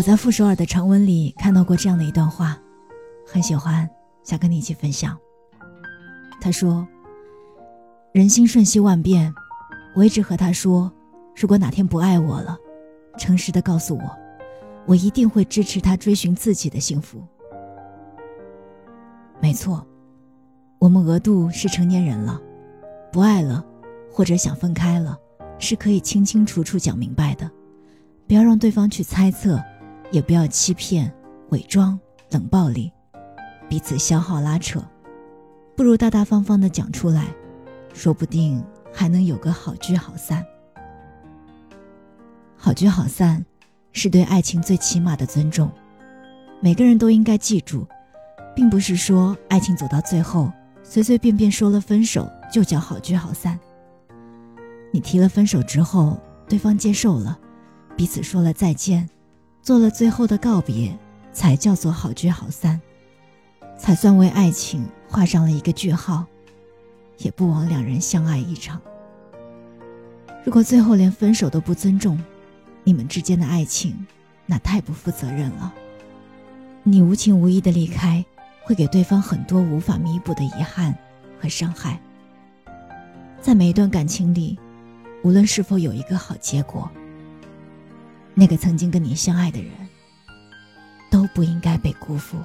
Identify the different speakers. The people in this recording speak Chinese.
Speaker 1: 我在傅首尔的长文里看到过这样的一段话，很喜欢，想跟你一起分享。他说：“人心瞬息万变，我一直和他说，如果哪天不爱我了，诚实的告诉我，我一定会支持他追寻自己的幸福。”没错，我们额度是成年人了，不爱了，或者想分开了，是可以清清楚楚讲明白的，不要让对方去猜测。也不要欺骗、伪装、冷暴力，彼此消耗拉扯，不如大大方方的讲出来，说不定还能有个好聚好散。好聚好散，是对爱情最起码的尊重。每个人都应该记住，并不是说爱情走到最后，随随便便说了分手就叫好聚好散。你提了分手之后，对方接受了，彼此说了再见。做了最后的告别，才叫做好聚好散，才算为爱情画上了一个句号，也不枉两人相爱一场。如果最后连分手都不尊重，你们之间的爱情，那太不负责任了。你无情无义的离开，会给对方很多无法弥补的遗憾和伤害。在每一段感情里，无论是否有一个好结果。那个曾经跟你相爱的人，都不应该被辜负。